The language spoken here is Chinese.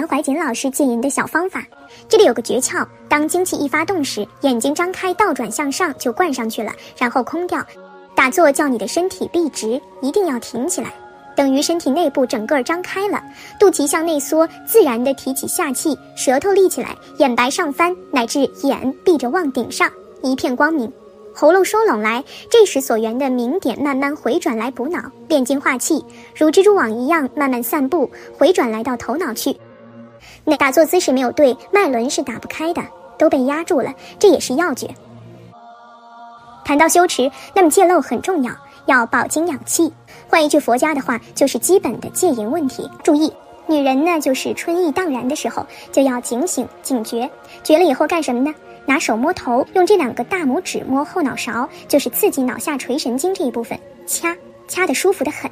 南怀瑾老师戒淫的小方法。这里有个诀窍：当精气一发动时，眼睛张开倒转向上就灌上去了，然后空掉。打坐叫你的身体立直，一定要挺起来，等于身体内部整个张开了，肚脐向内缩，自然的提起下气，舌头立起来，眼白上翻，乃至眼闭着望顶上，一片光明。喉咙收拢来，这时所缘的明点慢慢回转来补脑，炼精化气，如蜘蛛网一样慢慢散布，回转来到头脑去。那打坐姿势没有对，脉轮是打不开的，都被压住了，这也是要诀。谈到修持，那么戒漏很重要，要保精养气。换一句佛家的话，就是基本的戒淫问题。注意，女人呢，就是春意荡然的时候，就要警醒警觉，觉了以后干什么呢？拿手摸头，用这两个大拇指摸后脑勺，就是刺激脑下垂神经这一部分，掐掐的舒服的很。